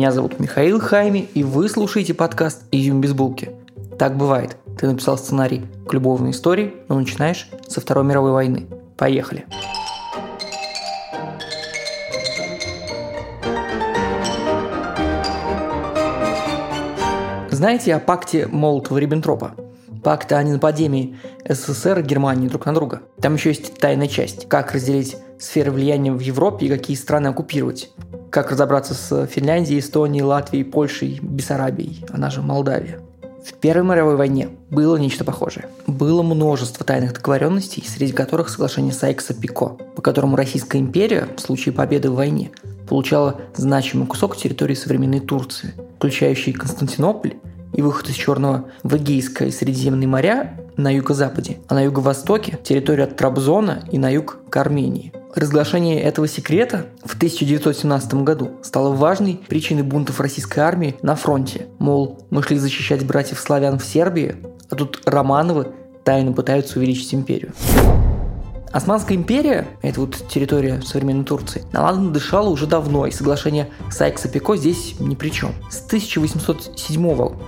Меня зовут Михаил Хайми, и вы слушаете подкаст «Изюм без булки». Так бывает, ты написал сценарий к любовной истории, но начинаешь со Второй мировой войны. Поехали. Знаете о пакте Молотова-Риббентропа? Пакт о ненападении СССР и Германии друг на друга. Там еще есть тайная часть. Как разделить сферы влияния в Европе и какие страны оккупировать. Как разобраться с Финляндией, Эстонией, Латвией, Польшей, Бессарабией, она же Молдавия. В Первой мировой войне было нечто похожее. Было множество тайных договоренностей, среди которых соглашение Сайкса-Пико, по которому Российская империя в случае победы в войне получала значимый кусок территории современной Турции, включающий Константинополь и выход из Черного в Эгейское и Средиземные моря на юго-западе, а на юго-востоке – территорию от Трабзона и на юг к Армении. Разглашение этого секрета в 1917 году стало важной причиной бунтов российской армии на фронте. Мол, мы шли защищать братьев-славян в Сербии, а тут Романовы тайно пытаются увеличить империю. Османская империя, это вот территория современной Турции, наладно дышала уже давно, и соглашение Сайкса-Пико здесь ни при чем. С 1807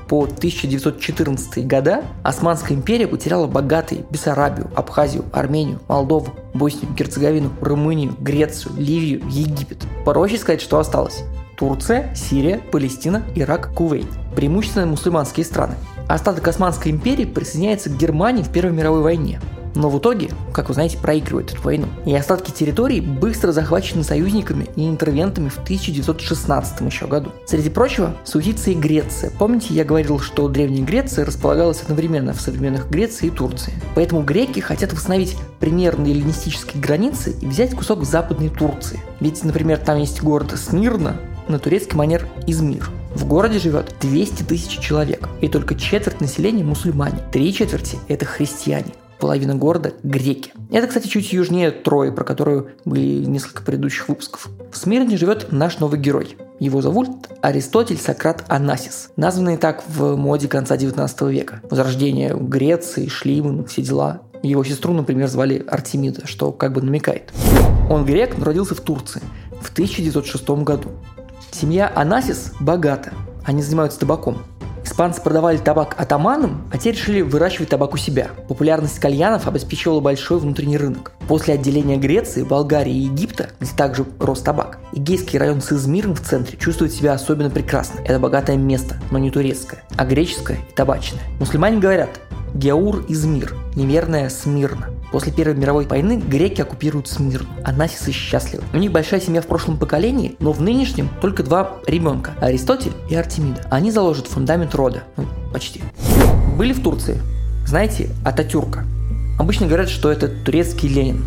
по 1914 года Османская империя потеряла богатые Бессарабию, Абхазию, Армению, Молдову, Боснию, Герцеговину, Румынию, Грецию, Ливию, Египет. Проще сказать, что осталось. Турция, Сирия, Палестина, Ирак, Кувейт. Преимущественно мусульманские страны. Остаток Османской империи присоединяется к Германии в Первой мировой войне но в итоге, как вы знаете, проигрывает эту войну. И остатки территорий быстро захвачены союзниками и интервентами в 1916 еще году. Среди прочего, суетится и Греция. Помните, я говорил, что Древняя Греция располагалась одновременно в современных Греции и Турции. Поэтому греки хотят восстановить примерные эллинистические границы и взять кусок западной Турции. Ведь, например, там есть город Смирна, на турецкий манер Измир. В городе живет 200 тысяч человек, и только четверть населения мусульмане. Три четверти – это христиане половина города – греки. Это, кстати, чуть южнее Трои, про которую были несколько предыдущих выпусков. В Смирне живет наш новый герой. Его зовут Аристотель Сократ Анасис, названный так в моде конца 19 века. Возрождение Греции, Шлиман, все дела. Его сестру, например, звали Артемида, что как бы намекает. Он грек, но родился в Турции в 1906 году. Семья Анасис богата. Они занимаются табаком. Испанцы продавали табак атаманам, а те решили выращивать табак у себя. Популярность кальянов обеспечивала большой внутренний рынок. После отделения Греции, Болгарии и Египта, где также рос табак, Эгейский район с Измиром в центре чувствует себя особенно прекрасно. Это богатое место, но не турецкое, а греческое и табачное. Мусульмане говорят «Геур Измир», неверное «Смирно». После Первой мировой войны греки оккупируют Смирну, а насисы счастливы. У них большая семья в прошлом поколении, но в нынешнем только два ребенка – Аристотель и Артемида. Они заложат фундамент рода. Ну, почти. Были в Турции. Знаете, Ататюрка. Обычно говорят, что это турецкий Ленин.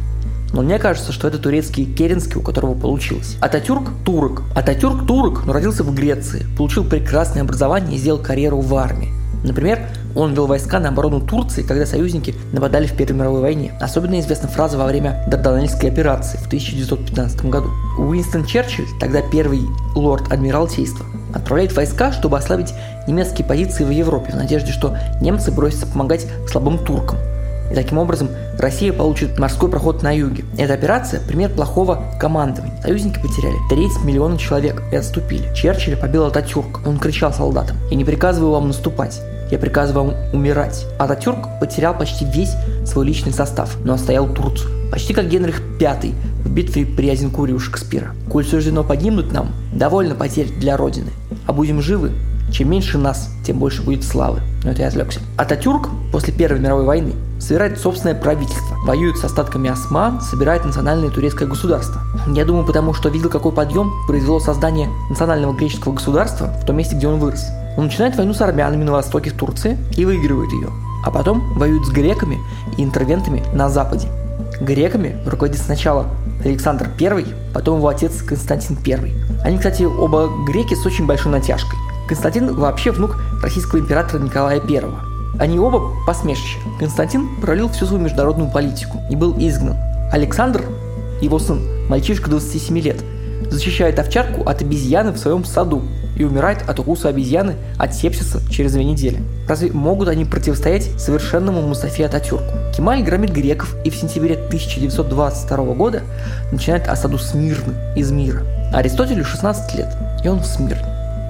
Но мне кажется, что это турецкий Керенский, у которого получилось. Ататюрк – турок. Ататюрк – турок, но родился в Греции. Получил прекрасное образование и сделал карьеру в армии. Например, он вел войска на оборону Турции, когда союзники нападали в Первой мировой войне. Особенно известна фраза во время Дарданельской операции в 1915 году. Уинстон Черчилль, тогда первый лорд Адмиралтейства, отправляет войска, чтобы ослабить немецкие позиции в Европе в надежде, что немцы бросятся помогать слабым туркам. И таким образом Россия получит морской проход на юге. Эта операция – пример плохого командования. Союзники потеряли треть миллиона человек и отступили. Черчилль побил Ататюрк. Он кричал солдатам «Я не приказываю вам наступать. Я приказываю вам умирать. Ататюрк потерял почти весь свой личный состав, но отстоял Турцию. Почти как Генрих V в битве при Азенкуре у Шекспира. Коль суждено погибнуть нам, довольно потерь для Родины. А будем живы, чем меньше нас, тем больше будет славы. Но это я отвлекся. Ататюрк после Первой мировой войны собирает собственное правительство, воюет с остатками осман, собирает национальное турецкое государство. Я думаю, потому что видел, какой подъем произвело создание национального греческого государства в том месте, где он вырос. Он начинает войну с армянами на востоке Турции и выигрывает ее, а потом воюет с греками и интервентами на западе. Греками руководит сначала Александр I, потом его отец Константин I. Они, кстати, оба греки с очень большой натяжкой. Константин вообще внук российского императора Николая I. Они оба посмешище. Константин пролил всю свою международную политику и был изгнан. Александр, его сын, мальчишка 27 лет, защищает овчарку от обезьяны в своем саду и умирает от укуса обезьяны от сепсиса через две недели. Разве могут они противостоять совершенному Мустафе Ататюрку? Кемаль громит греков и в сентябре 1922 года начинает осаду Смирны из мира. Аристотелю 16 лет, и он в Смирне.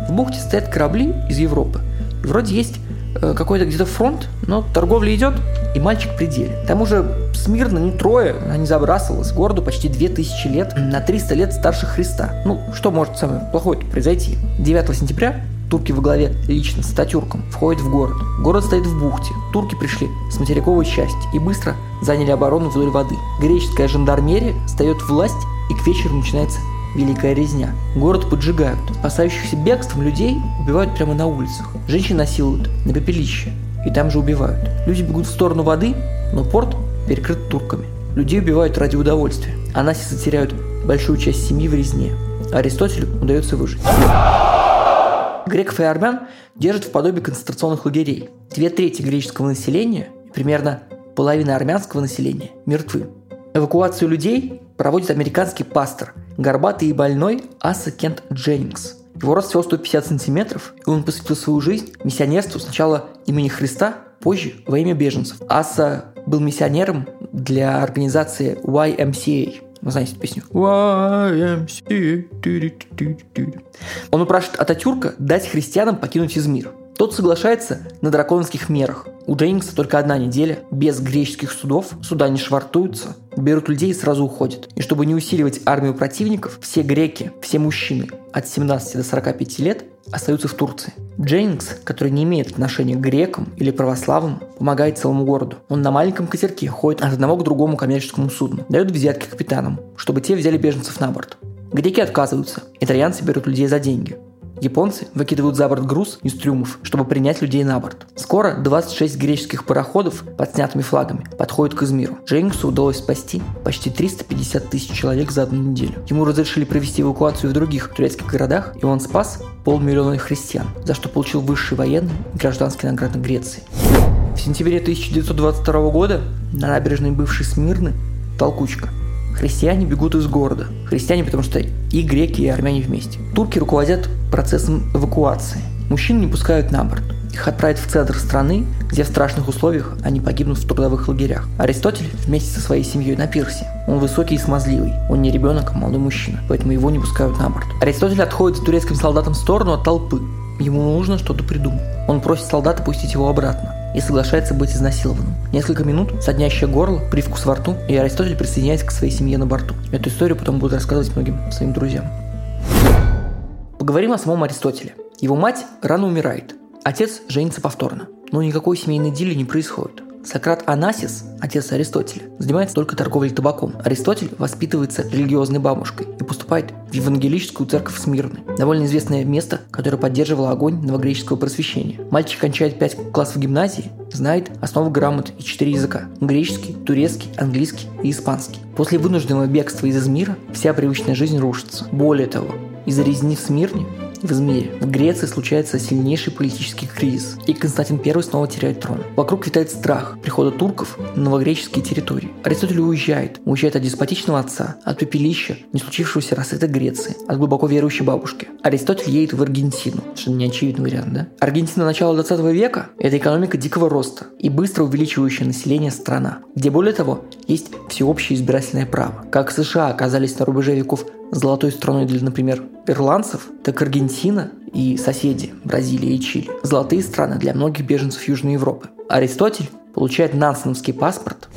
В бухте стоят корабли из Европы. Вроде есть э, какой-то где-то фронт, но торговля идет, и мальчик в пределе. К тому же Смирно не трое, она не забрасывалась. Городу почти 2000 лет, на 300 лет старше Христа. Ну, что может самое плохое произойти? 9 сентября турки во главе лично с Ататюрком входят в город. Город стоит в бухте. Турки пришли с материковой части и быстро заняли оборону вдоль воды. Греческая жандармерия встает власть и к вечеру начинается Великая резня. Город поджигают. Опасающихся бегством людей убивают прямо на улицах. Женщин насилуют на пепелище. И там же убивают. Люди бегут в сторону воды, но порт перекрыт турками. Людей убивают ради удовольствия. Анасисы теряют большую часть семьи в резне. Аристотелю удается выжить. Греков и армян держат в подобии концентрационных лагерей. Две трети греческого населения и примерно половина армянского населения мертвы. Эвакуацию людей проводит американский пастор, горбатый и больной Аса Кент Дженнингс. Его рост всего 150 сантиметров, и он посвятил свою жизнь миссионерству сначала имени Христа, позже во имя беженцев. Аса был миссионером для организации YMCA. Вы знаете эту песню? YMCA. Он упрашивает Ататюрка дать христианам покинуть Измир. Тот соглашается на драконовских мерах. У Дженнингса только одна неделя, без греческих судов, суда не швартуются, берут людей и сразу уходят. И чтобы не усиливать армию противников, все греки, все мужчины от 17 до 45 лет остаются в Турции. Дженнингс, который не имеет отношения к грекам или православным, помогает целому городу. Он на маленьком катерке ходит от одного к другому коммерческому судну, дает взятки капитанам, чтобы те взяли беженцев на борт. Греки отказываются, итальянцы берут людей за деньги. Японцы выкидывают за борт груз из трюмов, чтобы принять людей на борт. Скоро 26 греческих пароходов под снятыми флагами подходят к Измиру. Джеймсу удалось спасти почти 350 тысяч человек за одну неделю. Ему разрешили провести эвакуацию в других турецких городах, и он спас полмиллиона христиан, за что получил высший военный и гражданский награды Греции. В сентябре 1922 года на набережной бывшей Смирны толкучка – Христиане бегут из города. Христиане, потому что и греки, и армяне вместе. Турки руководят процессом эвакуации. Мужчин не пускают на борт. Их отправят в центр страны, где в страшных условиях они погибнут в трудовых лагерях. Аристотель вместе со своей семьей на пирсе. Он высокий и смазливый. Он не ребенок, а молодой мужчина, поэтому его не пускают на борт. Аристотель отходит турецким солдатом в сторону от толпы. Ему нужно что-то придумать. Он просит солдата пустить его обратно и соглашается быть изнасилованным. Несколько минут, соднящее горло, привкус во рту, и Аристотель присоединяется к своей семье на борту. Эту историю потом будет рассказывать многим своим друзьям. Поговорим о самом Аристотеле. Его мать рано умирает. Отец женится повторно. Но никакой семейной дили не происходит. Сократ Анасис, отец Аристотеля, занимается только торговлей табаком. Аристотель воспитывается религиозной бабушкой и поступает в евангелическую церковь Смирны, довольно известное место, которое поддерживало огонь новогреческого просвещения. Мальчик кончает 5 классов гимназии, знает основы грамот и 4 языка – греческий, турецкий, английский и испанский. После вынужденного бегства из Измира вся привычная жизнь рушится. Более того, из-за резни в Смирне в Измире. В Греции случается сильнейший политический кризис, и Константин I снова теряет трон. Вокруг витает страх прихода турков на новогреческие территории. Аристотель уезжает. Уезжает от деспотичного отца, от пепелища, не случившегося рассвета Греции, от глубоко верующей бабушки. Аристотель едет в Аргентину. Что не очевидный вариант, да? Аргентина начала 20 века – это экономика дикого роста и быстро увеличивающая население страна, где более того есть всеобщее избирательное право. Как США оказались на рубеже веков золотой страной для, например, ирландцев, так Аргентина и соседи Бразилия и Чили – золотые страны для многих беженцев Южной Европы. Аристотель получает нансеновский паспорт.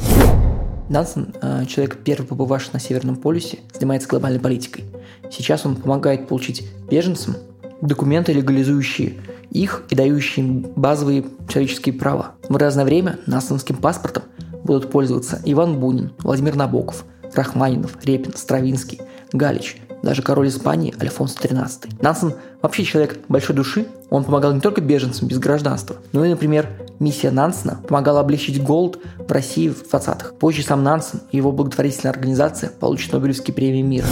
Нансен, э, человек, первый побывавший на Северном полюсе, занимается глобальной политикой. Сейчас он помогает получить беженцам документы, легализующие их и дающие им базовые человеческие права. В разное время нансеновским паспортом будут пользоваться Иван Бунин, Владимир Набоков, Рахманинов, Репин, Стравинский, Галич, даже король Испании Альфонс XIII. Нансен вообще человек большой души, он помогал не только беженцам без гражданства, но и, например, миссия Нансена помогала облегчить голод в России в 20-х. Позже сам Нансен и его благотворительная организация получат Нобелевские премии мира.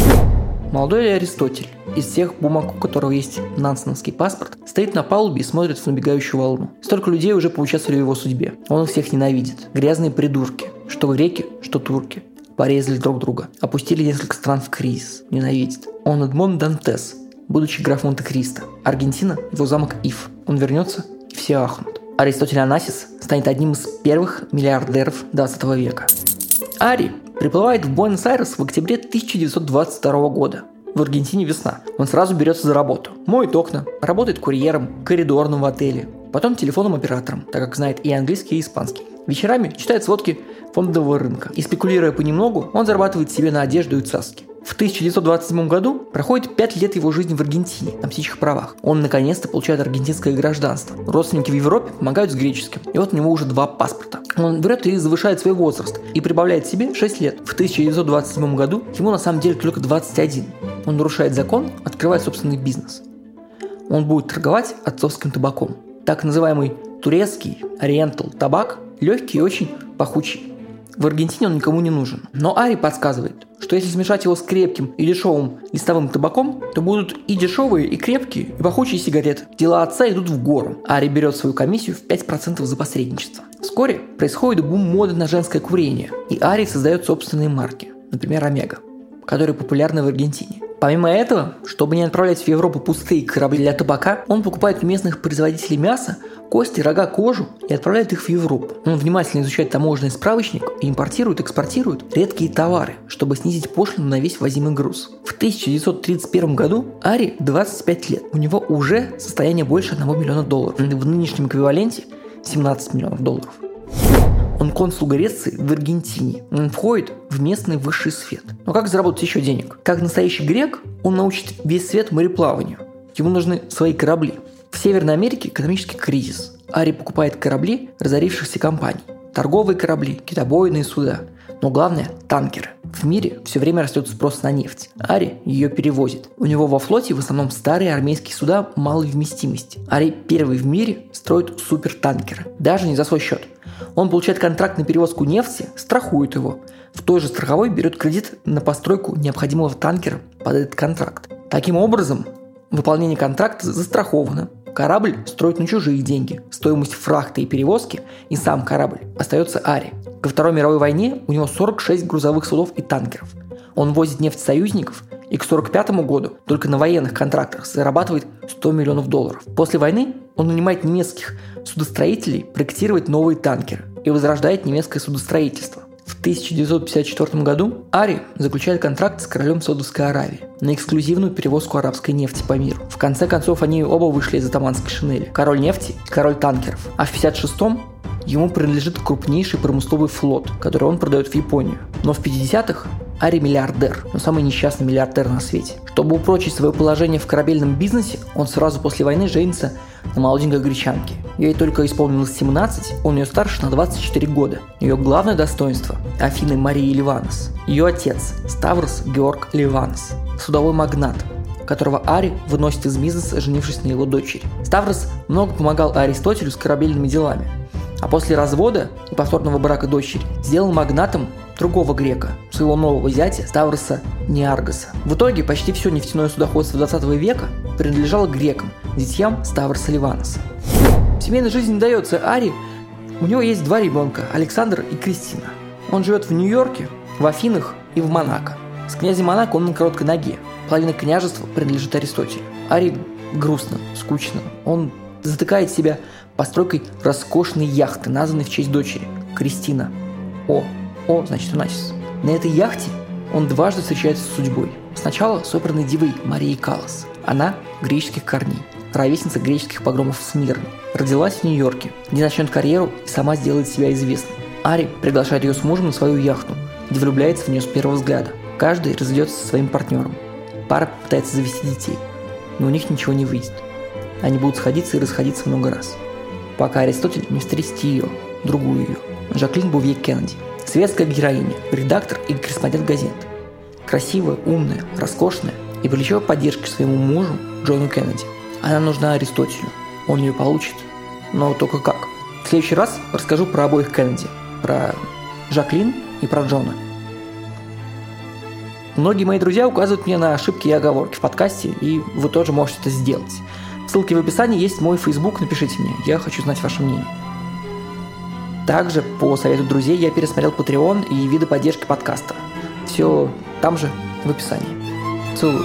Молодой Аристотель, из всех бумаг, у которого есть нансеновский паспорт, стоит на палубе и смотрит в набегающую волну. Столько людей уже поучаствовали в его судьбе. Он их всех ненавидит. Грязные придурки. Что греки, что турки порезали друг друга, опустили несколько стран в кризис, ненавидит. Он Эдмон Дантес, будучи граф Монте-Кристо. Аргентина – его замок Ив. Он вернется, и все ахнут. Аристотель Анасис станет одним из первых миллиардеров 20 века. Ари приплывает в Буэнос-Айрес в октябре 1922 года. в Аргентине весна. Он сразу берется за работу. Моет окна, работает курьером, коридорным в отеле, потом телефонным оператором, так как знает и английский, и испанский. Вечерами читает сводки фондового рынка. И спекулируя понемногу, он зарабатывает себе на одежду и цаски. В 1927 году проходит 5 лет его жизни в Аргентине на птичьих правах. Он наконец-то получает аргентинское гражданство. Родственники в Европе помогают с греческим. И вот у него уже два паспорта. Он берет и завышает свой возраст и прибавляет себе 6 лет. В 1927 году ему на самом деле только 21. Он нарушает закон, открывает собственный бизнес. Он будет торговать отцовским табаком. Так называемый турецкий ориентал табак легкий и очень пахучий. В Аргентине он никому не нужен. Но Ари подсказывает, что если смешать его с крепким и дешевым листовым табаком, то будут и дешевые, и крепкие, и пахучие сигареты. Дела отца идут в гору. Ари берет свою комиссию в 5% за посредничество. Вскоре происходит бум моды на женское курение, и Ари создает собственные марки, например, Омега, которые популярны в Аргентине. Помимо этого, чтобы не отправлять в Европу пустые корабли для табака, он покупает у местных производителей мяса кости, рога, кожу и отправляет их в Европу. Он внимательно изучает таможенный справочник и импортирует, экспортирует редкие товары, чтобы снизить пошлину на весь возимый груз. В 1931 году Ари 25 лет. У него уже состояние больше 1 миллиона долларов. В нынешнем эквиваленте 17 миллионов долларов. Он консул Греции в Аргентине. Он входит в местный высший свет. Но как заработать еще денег? Как настоящий грек, он научит весь свет мореплаванию. Ему нужны свои корабли. Северной Америке экономический кризис. Ари покупает корабли разорившихся компаний. Торговые корабли, китобойные суда. Но главное – танкеры. В мире все время растет спрос на нефть. Ари ее перевозит. У него во флоте в основном старые армейские суда малой вместимости. Ари первый в мире строит супертанкеры. Даже не за свой счет. Он получает контракт на перевозку нефти, страхует его. В той же страховой берет кредит на постройку необходимого танкера под этот контракт. Таким образом, выполнение контракта застраховано. Корабль строит на чужие деньги. Стоимость фрахта и перевозки и сам корабль остается Ари. Ко Второй мировой войне у него 46 грузовых судов и танкеров. Он возит нефть союзников и к 1945 году только на военных контрактах зарабатывает 100 миллионов долларов. После войны он нанимает немецких судостроителей проектировать новые танкеры и возрождает немецкое судостроительство. В 1954 году Ари заключает контракт с королем Саудовской Аравии на эксклюзивную перевозку арабской нефти по миру. В конце концов, они оба вышли из атаманской шинели. Король нефти и король танкеров. А в 56-м ему принадлежит крупнейший промысловый флот, который он продает в Японию. Но в 50-х Ари миллиардер, но самый несчастный миллиардер на свете. Чтобы упрочить свое положение в корабельном бизнесе, он сразу после войны женится на молоденькой гречанке. Ей только исполнилось 17, он ее старше на 24 года. Ее главное достоинство – Афины Марии Ливанос. Ее отец – Ставрос Георг Ливанос, судовой магнат, которого Ари выносит из бизнеса, женившись на его дочери. Ставрос много помогал Аристотелю с корабельными делами, а после развода и повторного брака дочери сделал магнатом другого грека, своего нового зятя Ставроса Неаргоса. В итоге почти все нефтяное судоходство 20 века принадлежало грекам, детьям Ставроса Ливаноса. Семейная жизнь не дается Ари. У него есть два ребенка – Александр и Кристина. Он живет в Нью-Йорке, в Афинах и в Монако. С князем Монако он на короткой ноге. Половина княжества принадлежит Аристотелю. Ари грустно, скучно. Он затыкает себя постройкой роскошной яхты, названной в честь дочери – Кристина. О, о, значит, Унасис. На этой яхте он дважды встречается с судьбой. Сначала с оперной дивой Марией Калас. Она греческих корней, ровесница греческих погромов в Смирне. Родилась в Нью-Йорке, где начнет карьеру и сама сделает себя известной. Ари приглашает ее с мужем на свою яхту, где влюбляется в нее с первого взгляда. Каждый разведется со своим партнером. Пара пытается завести детей, но у них ничего не выйдет. Они будут сходиться и расходиться много раз. Пока Аристотель не встретит ее, другую ее, Жаклин Бувье Кеннеди – Светская героиня, редактор и корреспондент газет. Красивая, умная, роскошная и привлечет поддержки своему мужу Джону Кеннеди. Она нужна Аристотелю. Он ее получит. Но только как? В следующий раз расскажу про обоих Кеннеди. Про Жаклин и про Джона. Многие мои друзья указывают мне на ошибки и оговорки в подкасте, и вы тоже можете это сделать. Ссылки в описании есть мой Facebook, напишите мне, я хочу знать ваше мнение. Также по совету друзей я пересмотрел Patreon и виды поддержки подкаста. Все там же в описании. Целую.